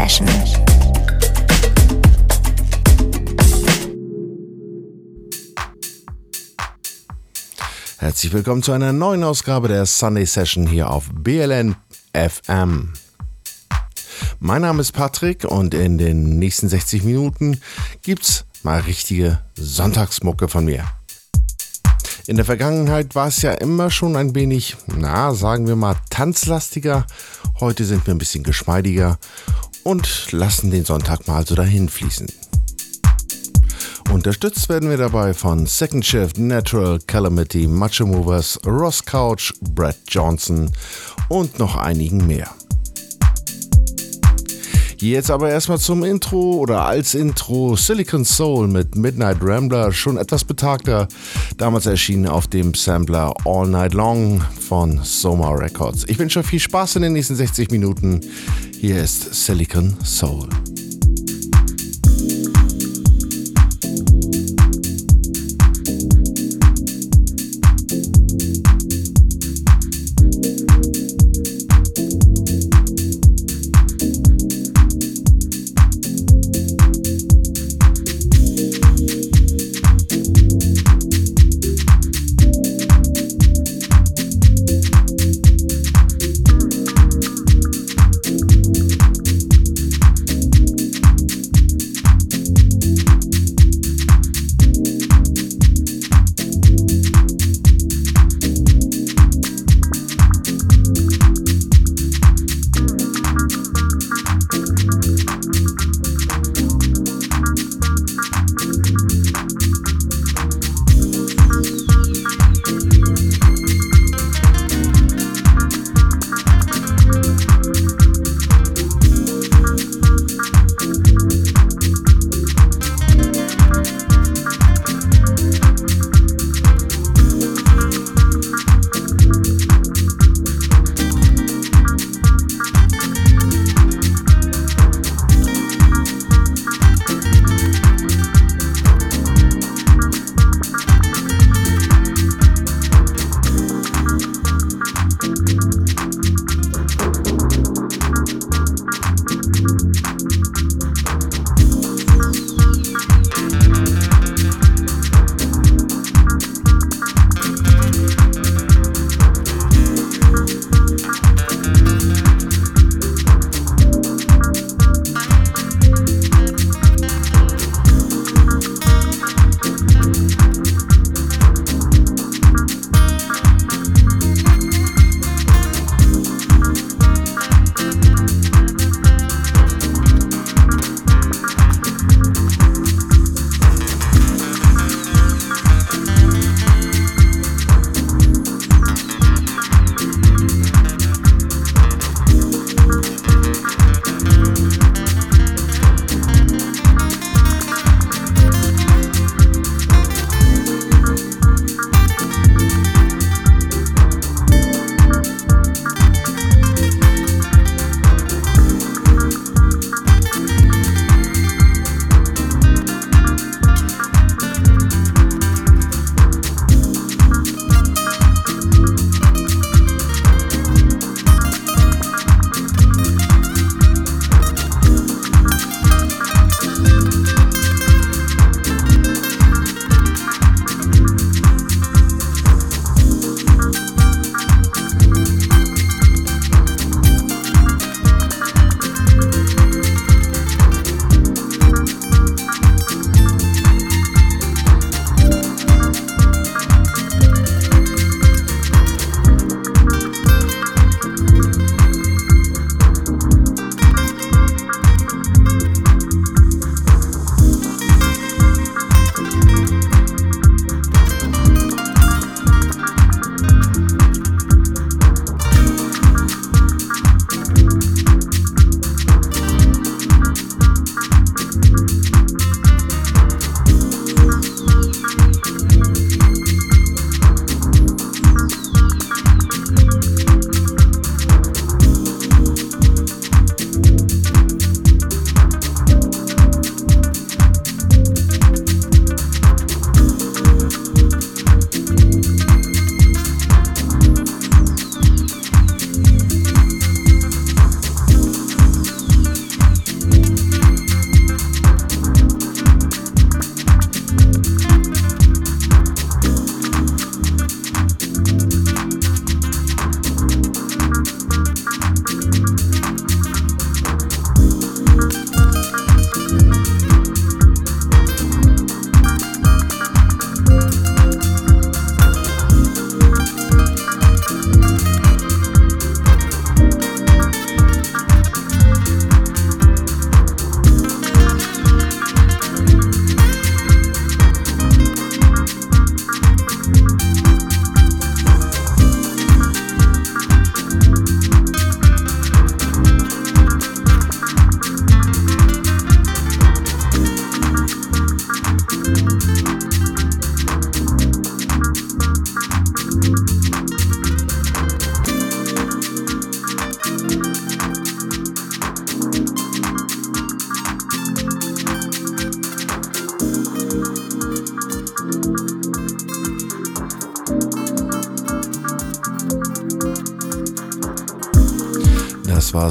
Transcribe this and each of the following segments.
Session. Herzlich willkommen zu einer neuen Ausgabe der Sunday Session hier auf BLN FM. Mein Name ist Patrick und in den nächsten 60 Minuten gibt's mal richtige Sonntagsmucke von mir. In der Vergangenheit war es ja immer schon ein wenig, na, sagen wir mal, tanzlastiger. Heute sind wir ein bisschen geschmeidiger und lassen den Sonntag mal so dahin fließen. Unterstützt werden wir dabei von Second Shift, Natural, Calamity, Macho Movers, Ross Couch, Brad Johnson und noch einigen mehr. Jetzt aber erstmal zum Intro oder als Intro Silicon Soul mit Midnight Rambler, schon etwas betagter, damals erschienen auf dem Sampler All Night Long von Soma Records. Ich wünsche euch viel Spaß in den nächsten 60 Minuten. Hier ist Silicon Soul.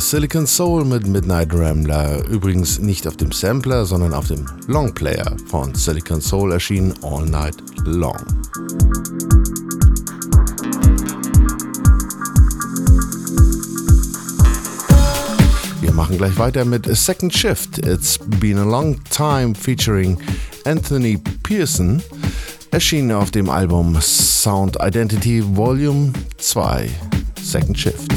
Silicon Soul mit Midnight Rambler. Übrigens nicht auf dem Sampler, sondern auf dem Longplayer von Silicon Soul erschienen All Night Long. Wir machen gleich weiter mit A Second Shift. It's been a long time featuring Anthony Pearson. Erschienen auf dem Album Sound Identity Volume 2. Second Shift.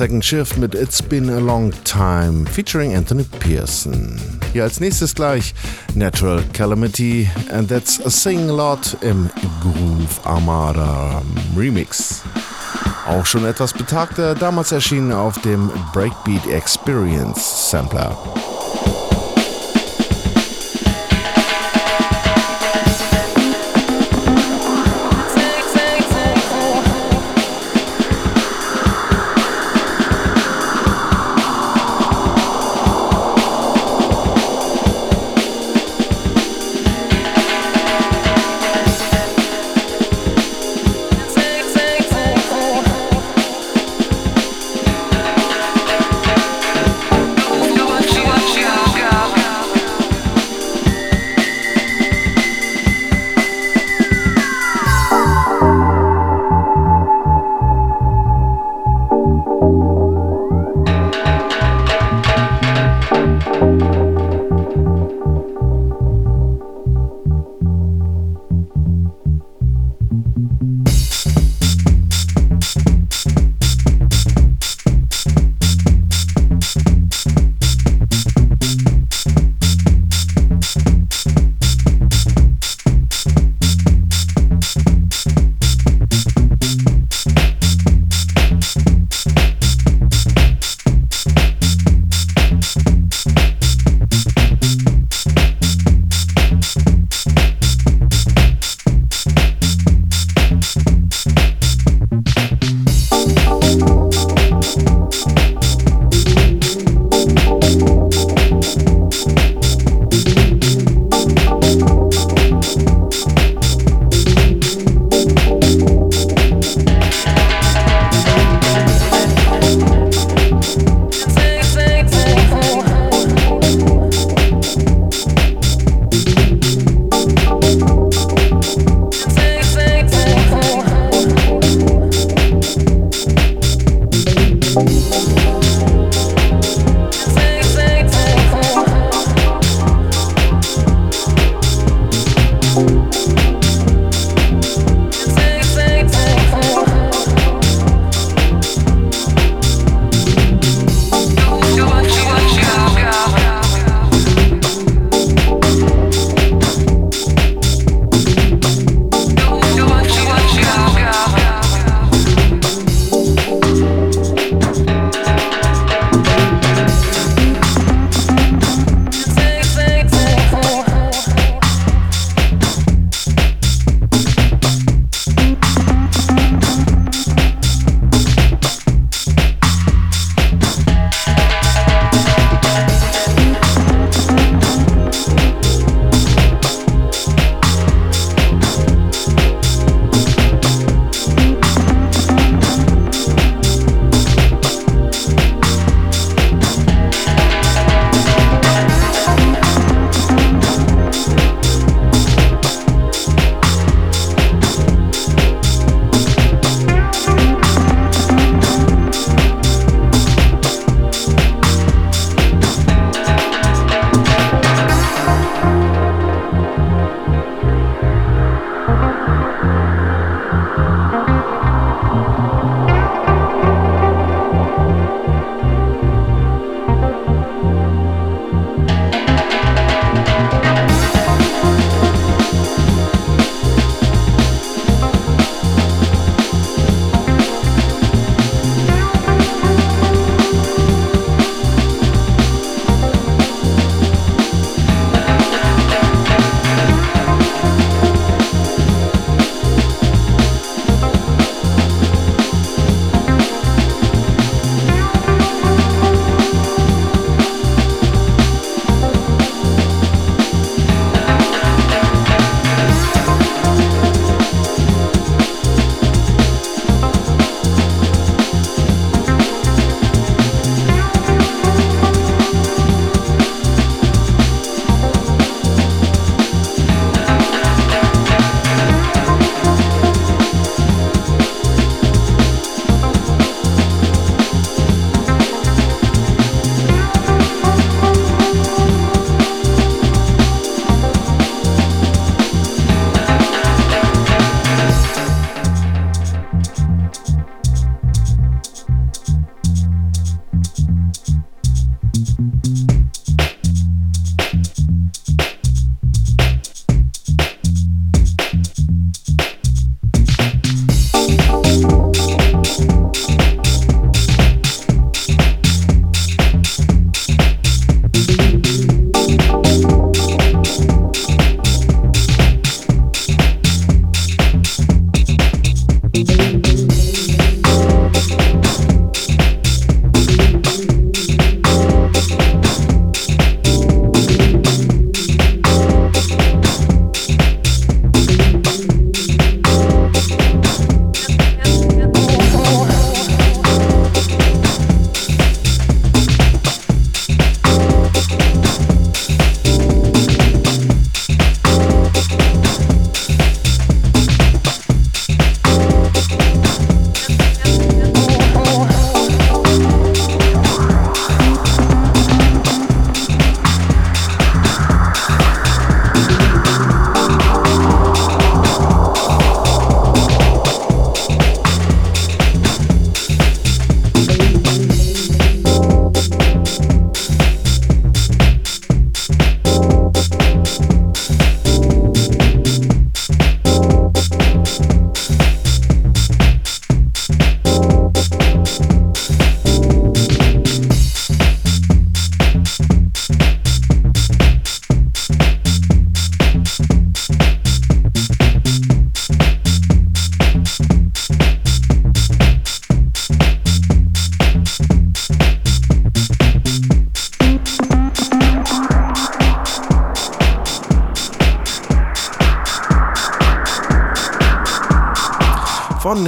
Second Shift mit It's Been a Long Time featuring Anthony Pearson. Hier als nächstes gleich Natural Calamity and That's a Sing Lot im Groove Armada Remix. Auch schon etwas betagter, damals erschienen auf dem Breakbeat Experience Sampler.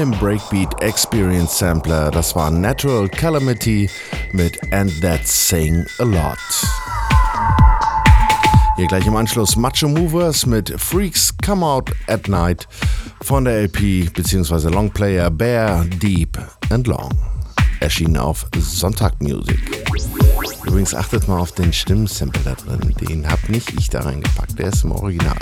Dem Breakbeat Experience Sampler. Das war Natural Calamity mit And That's Saying a Lot. Hier gleich im Anschluss Macho Movers mit Freaks Come Out at Night von der LP bzw. Longplayer Bear Deep and Long. Erschienen auf Sonntag Music. Übrigens achtet mal auf den Stimmensample da drin. Den hab nicht ich da reingepackt. Der ist im Original.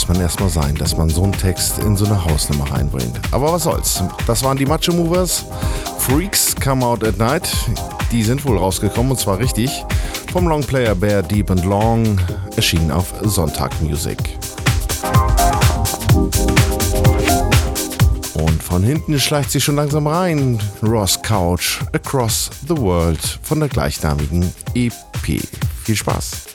Muss man erstmal sein, dass man so einen Text in so eine Hausnummer reinbringt. Aber was soll's. Das waren die Macho Movers. Freaks Come Out at Night. Die sind wohl rausgekommen und zwar richtig. Vom Longplayer Bear Deep and Long erschienen auf Sonntag Music. Und von hinten schleicht sich schon langsam rein Ross Couch Across the World von der gleichnamigen EP. Viel Spaß!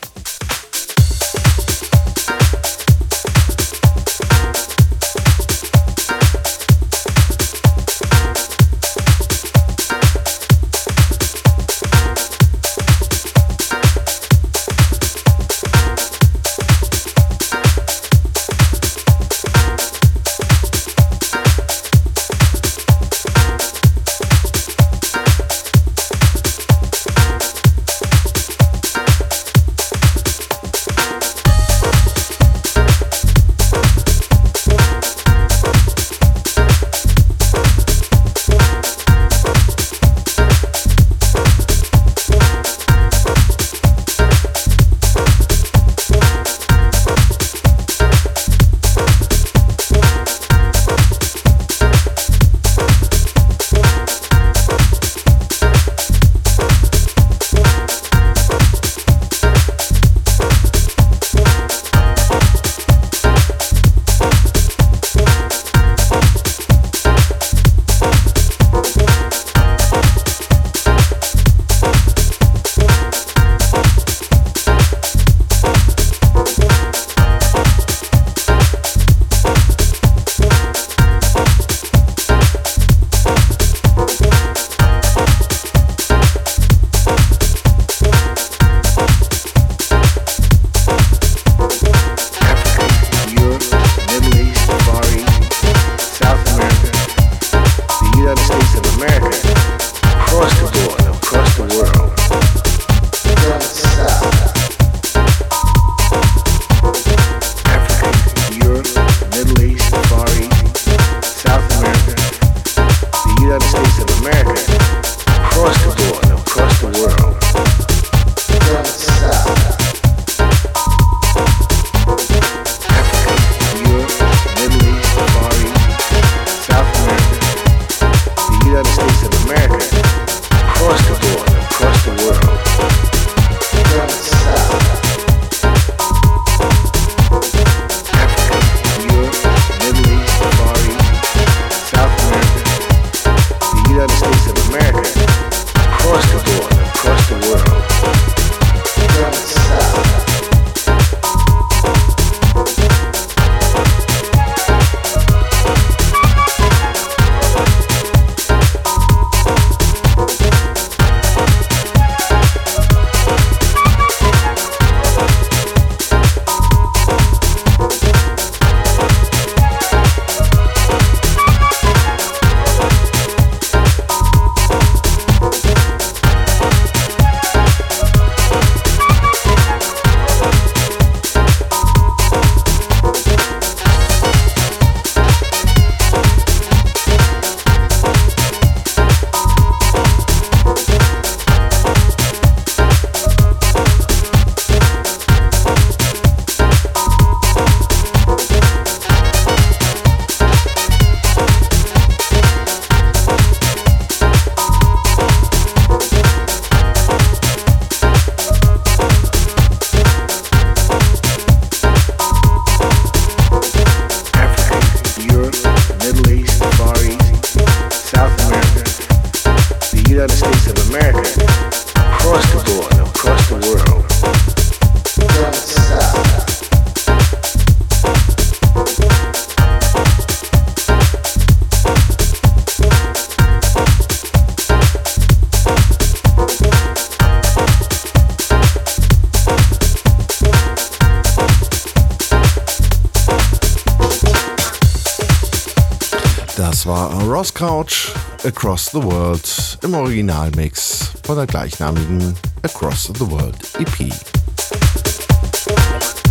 Across the World im Originalmix von der gleichnamigen Across the World EP.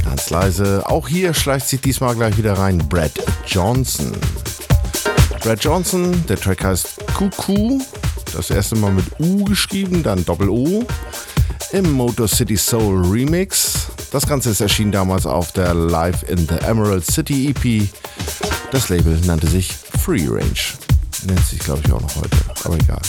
Ganz leise, auch hier schleicht sich diesmal gleich wieder rein Brad Johnson. Brad Johnson, der Track heißt Cuckoo, das erste Mal mit U geschrieben, dann Doppel O, im Motor City Soul Remix. Das Ganze ist erschienen damals auf der Live in the Emerald City EP. Das Label nannte sich Free Range. Nennt sich, glaube ich, auch noch heute, aber egal.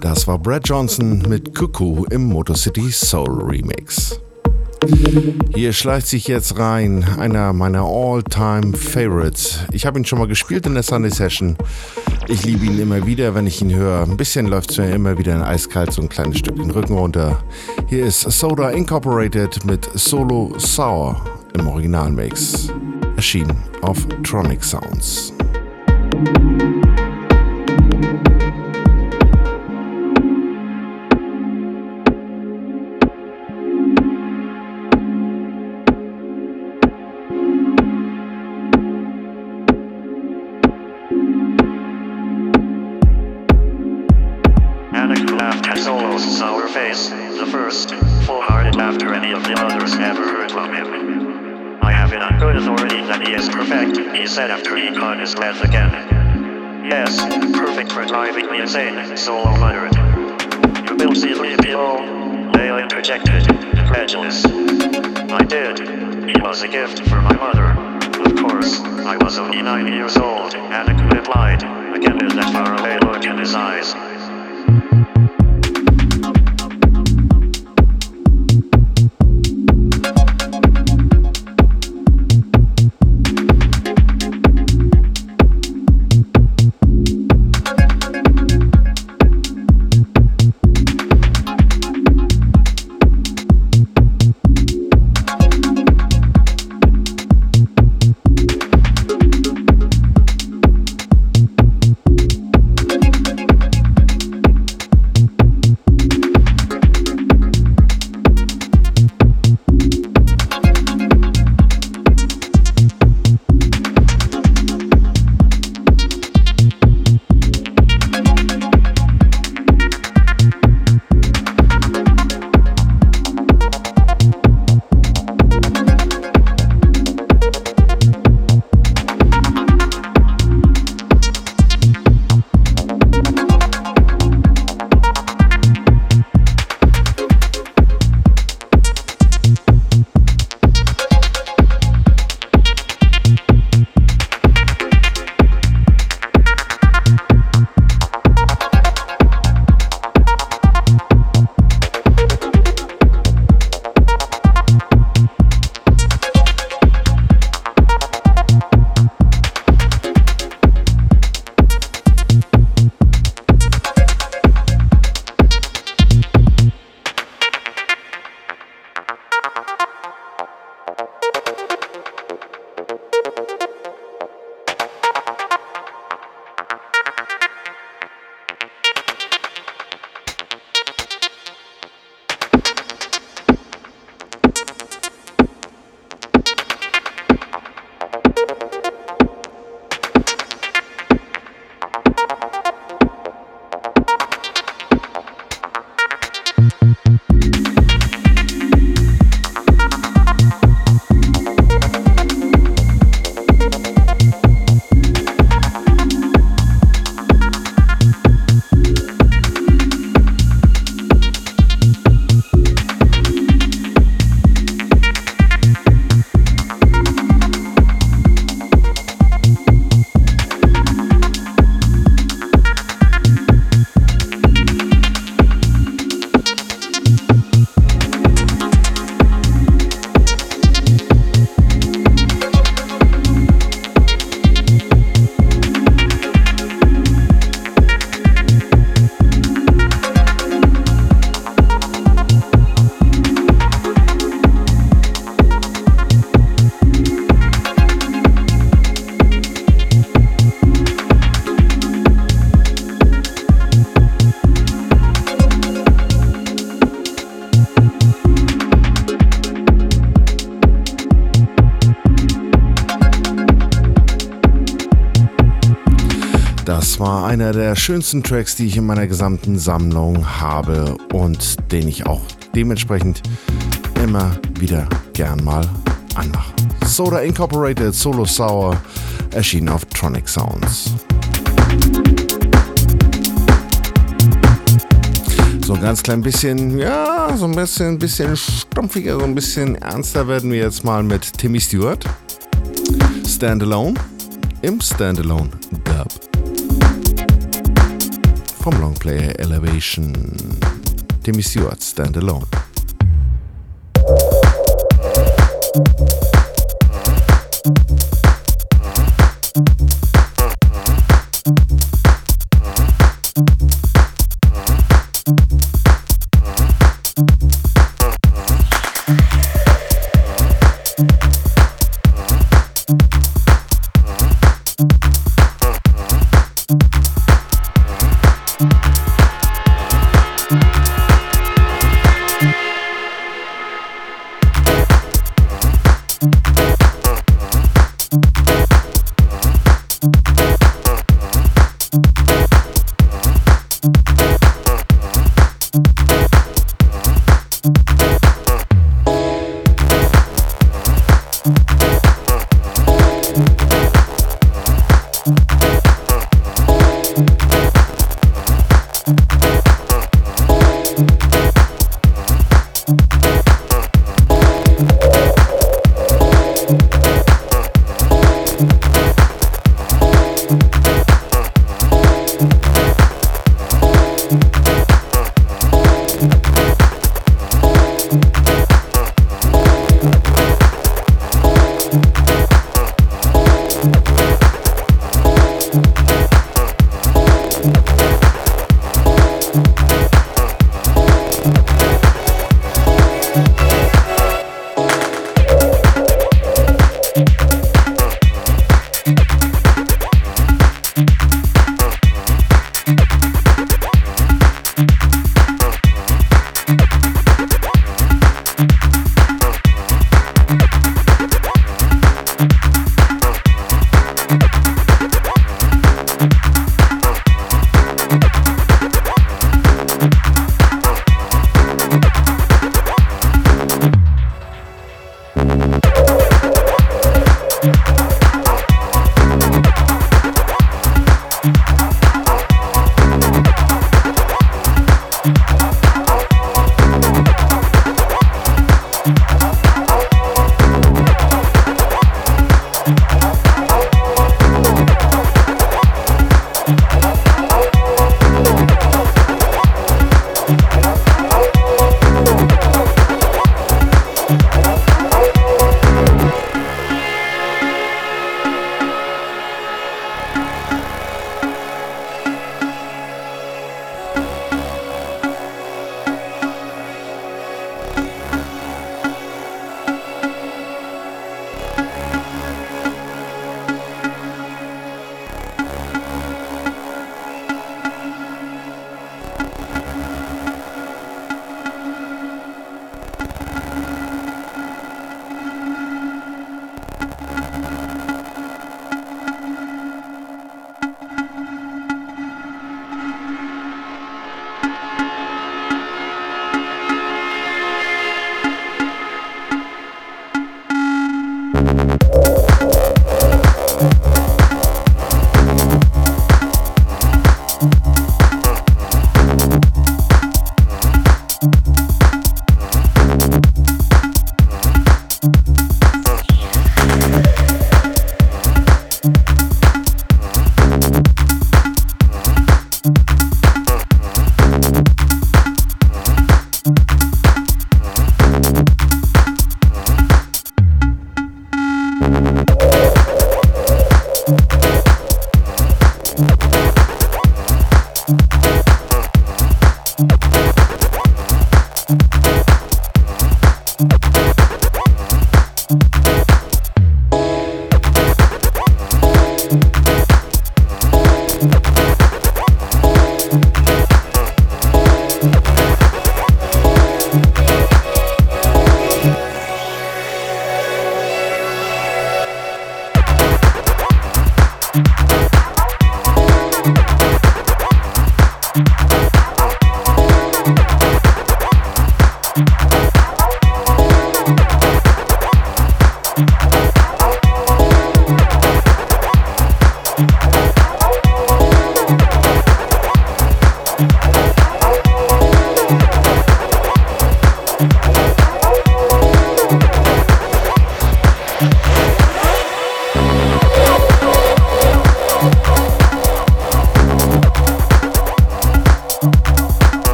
Das war Brad Johnson mit Cuckoo im Motor City Soul Remix. Hier schleicht sich jetzt rein einer meiner All-Time Favorites. Ich habe ihn schon mal gespielt in der Sunday Session. Ich liebe ihn immer wieder, wenn ich ihn höre. Ein bisschen läuft es mir immer wieder in eiskalt so ein kleines Stück den Rücken runter. Hier ist Soda Incorporated mit Solo Sour im Originalmix. Erschienen auf Tronic Sounds. Einer der schönsten Tracks, die ich in meiner gesamten Sammlung habe und den ich auch dementsprechend immer wieder gern mal anmache. Soda Incorporated Solo Sour erschien auf Tronic Sounds. So ein ganz klein bisschen, ja, so ein bisschen, bisschen stumpfiger, so ein bisschen ernster werden wir jetzt mal mit Timmy Stewart. Standalone im Standalone Vom Longplayer Elevation. Timmy Stewart Standalone.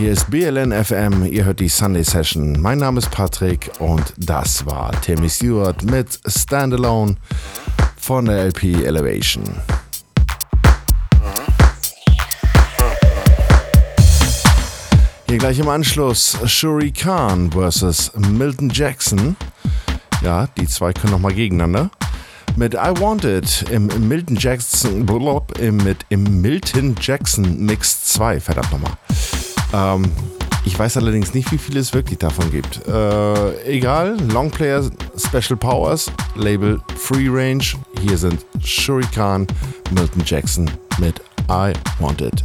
Hier ist BLN FM, ihr hört die Sunday Session. Mein Name ist Patrick und das war Timmy Stewart mit Standalone von der LP Elevation. Hier gleich im Anschluss Shuri Khan vs. Milton Jackson. Ja, die zwei können nochmal gegeneinander. Mit I Want It im Milton Jackson, im, mit, im Milton Jackson Mix 2, verdammt nochmal. Ähm, ich weiß allerdings nicht, wie viel es wirklich davon gibt. Äh, egal, Longplayer Special Powers, Label Free Range. Hier sind Shurikan, Milton Jackson mit I Want It.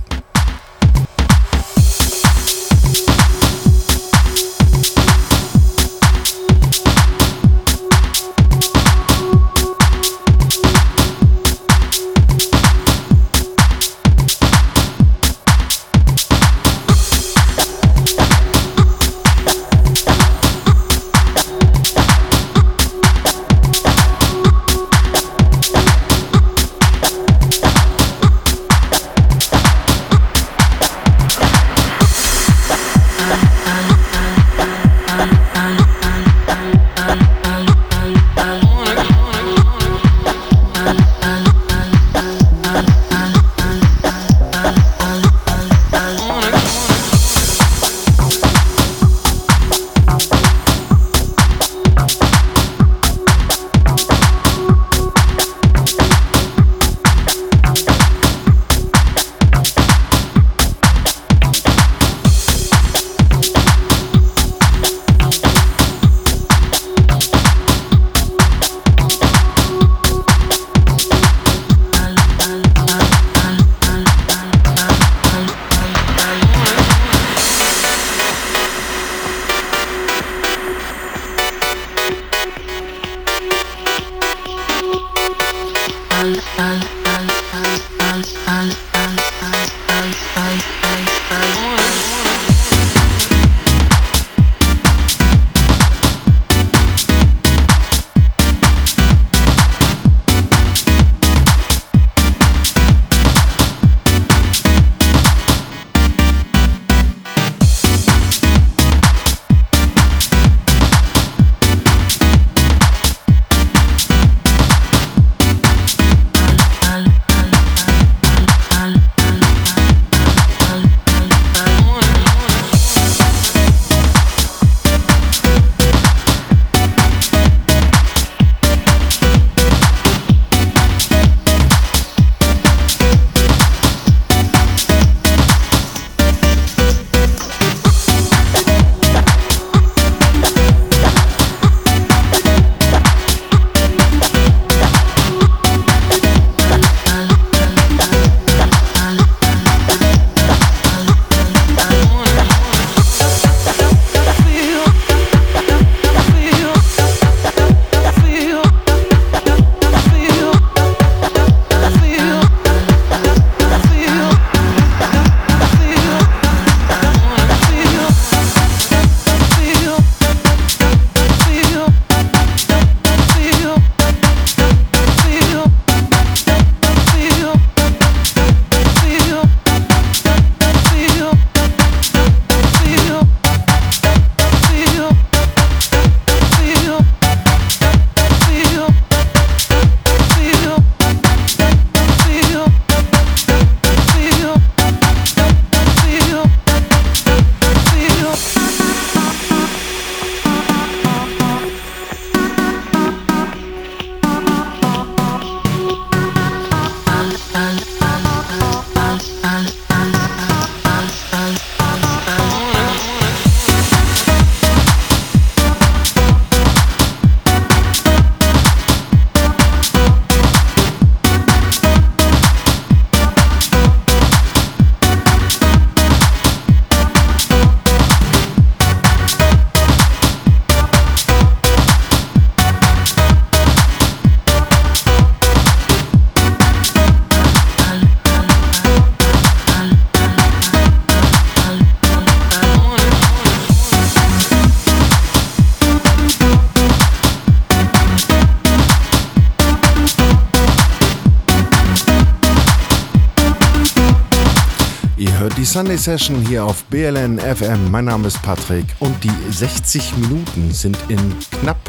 Session hier auf BLN FM. Mein Name ist Patrick und die 60 Minuten sind in knapp,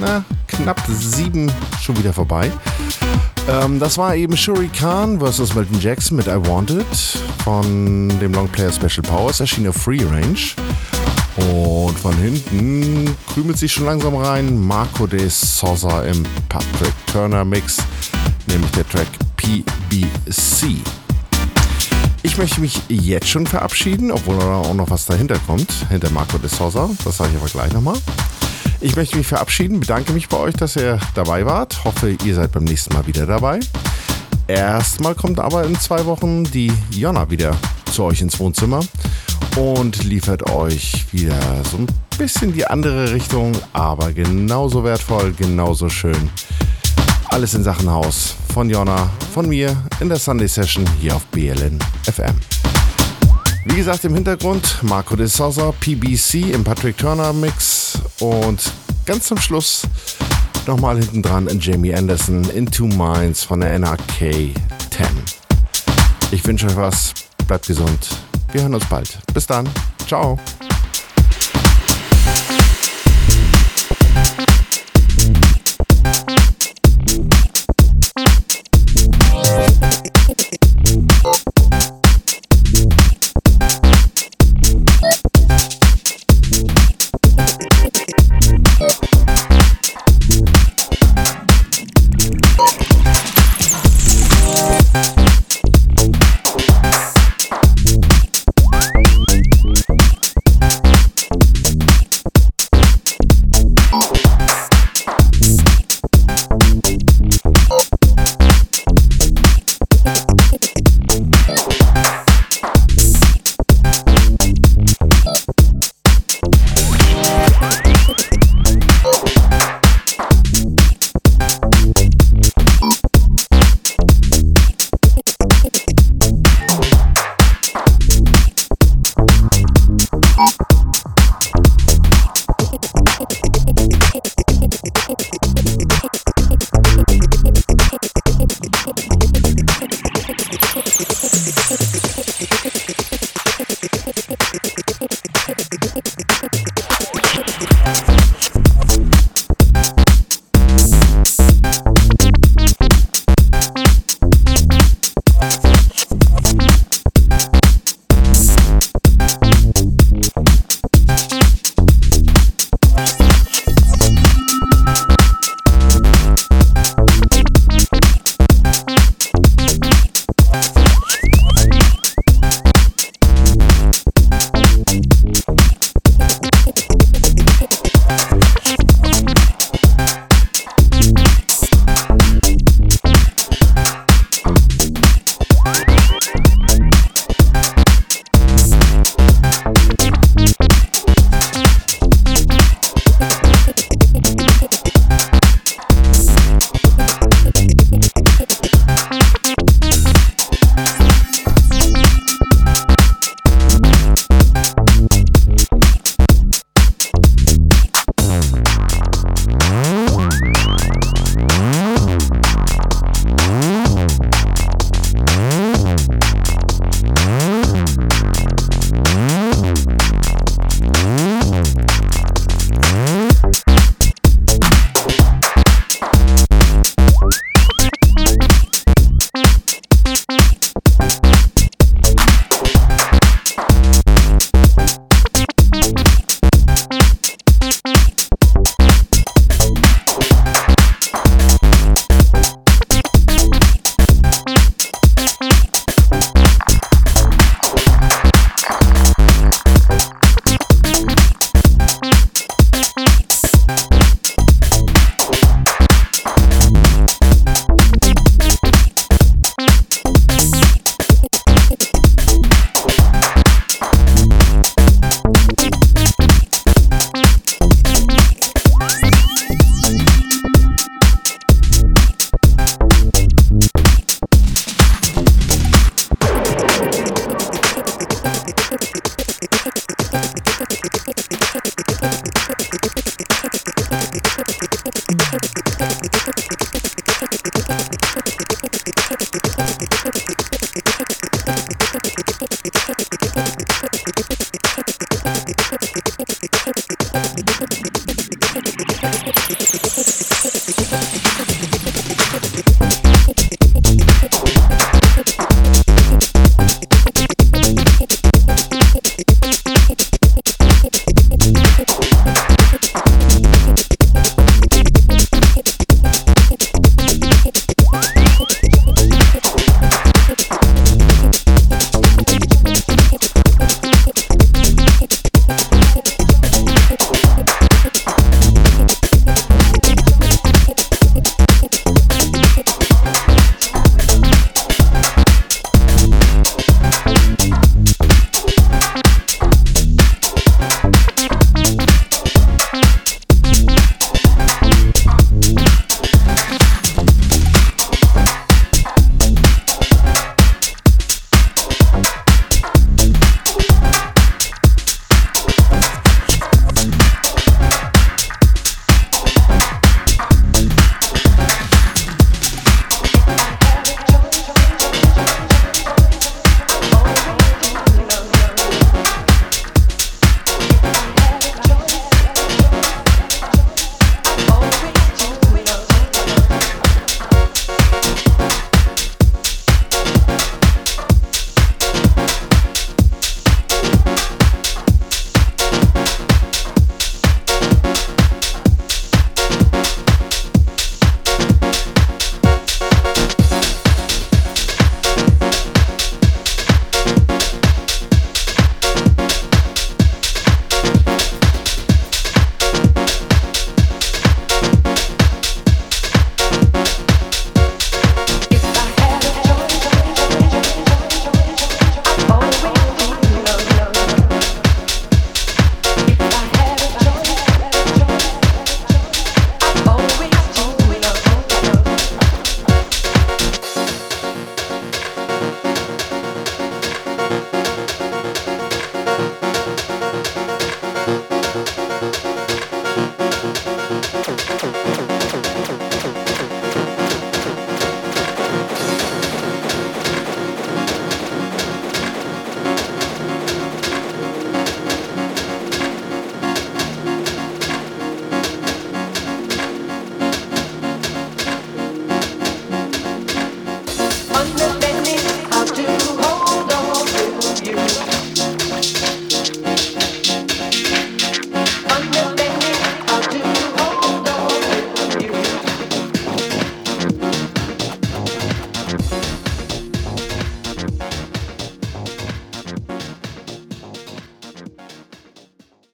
na, knapp sieben schon wieder vorbei. Ähm, das war eben Shuri Khan vs. Milton Jackson mit I Wanted von dem Longplayer Special Powers, erschien auf Free Range. Und von hinten krümelt sich schon langsam rein Marco de Sosa im Patrick Turner Mix, nämlich der Track PBC. Ich möchte mich jetzt schon verabschieden, obwohl auch noch was dahinter kommt, hinter Marco de Sosa. Das sage ich aber gleich nochmal. Ich möchte mich verabschieden, bedanke mich bei euch, dass ihr dabei wart. Hoffe, ihr seid beim nächsten Mal wieder dabei. Erstmal kommt aber in zwei Wochen die Jonna wieder zu euch ins Wohnzimmer und liefert euch wieder so ein bisschen die andere Richtung, aber genauso wertvoll, genauso schön. Alles in Sachen Haus von Jonna, von mir in der Sunday Session hier auf BLN FM. Wie gesagt, im Hintergrund Marco de Sosa, PBC im Patrick Turner Mix und ganz zum Schluss nochmal hinten dran Jamie Anderson in Two Minds von der NRK 10. Ich wünsche euch was, bleibt gesund. Wir hören uns bald. Bis dann. Ciao.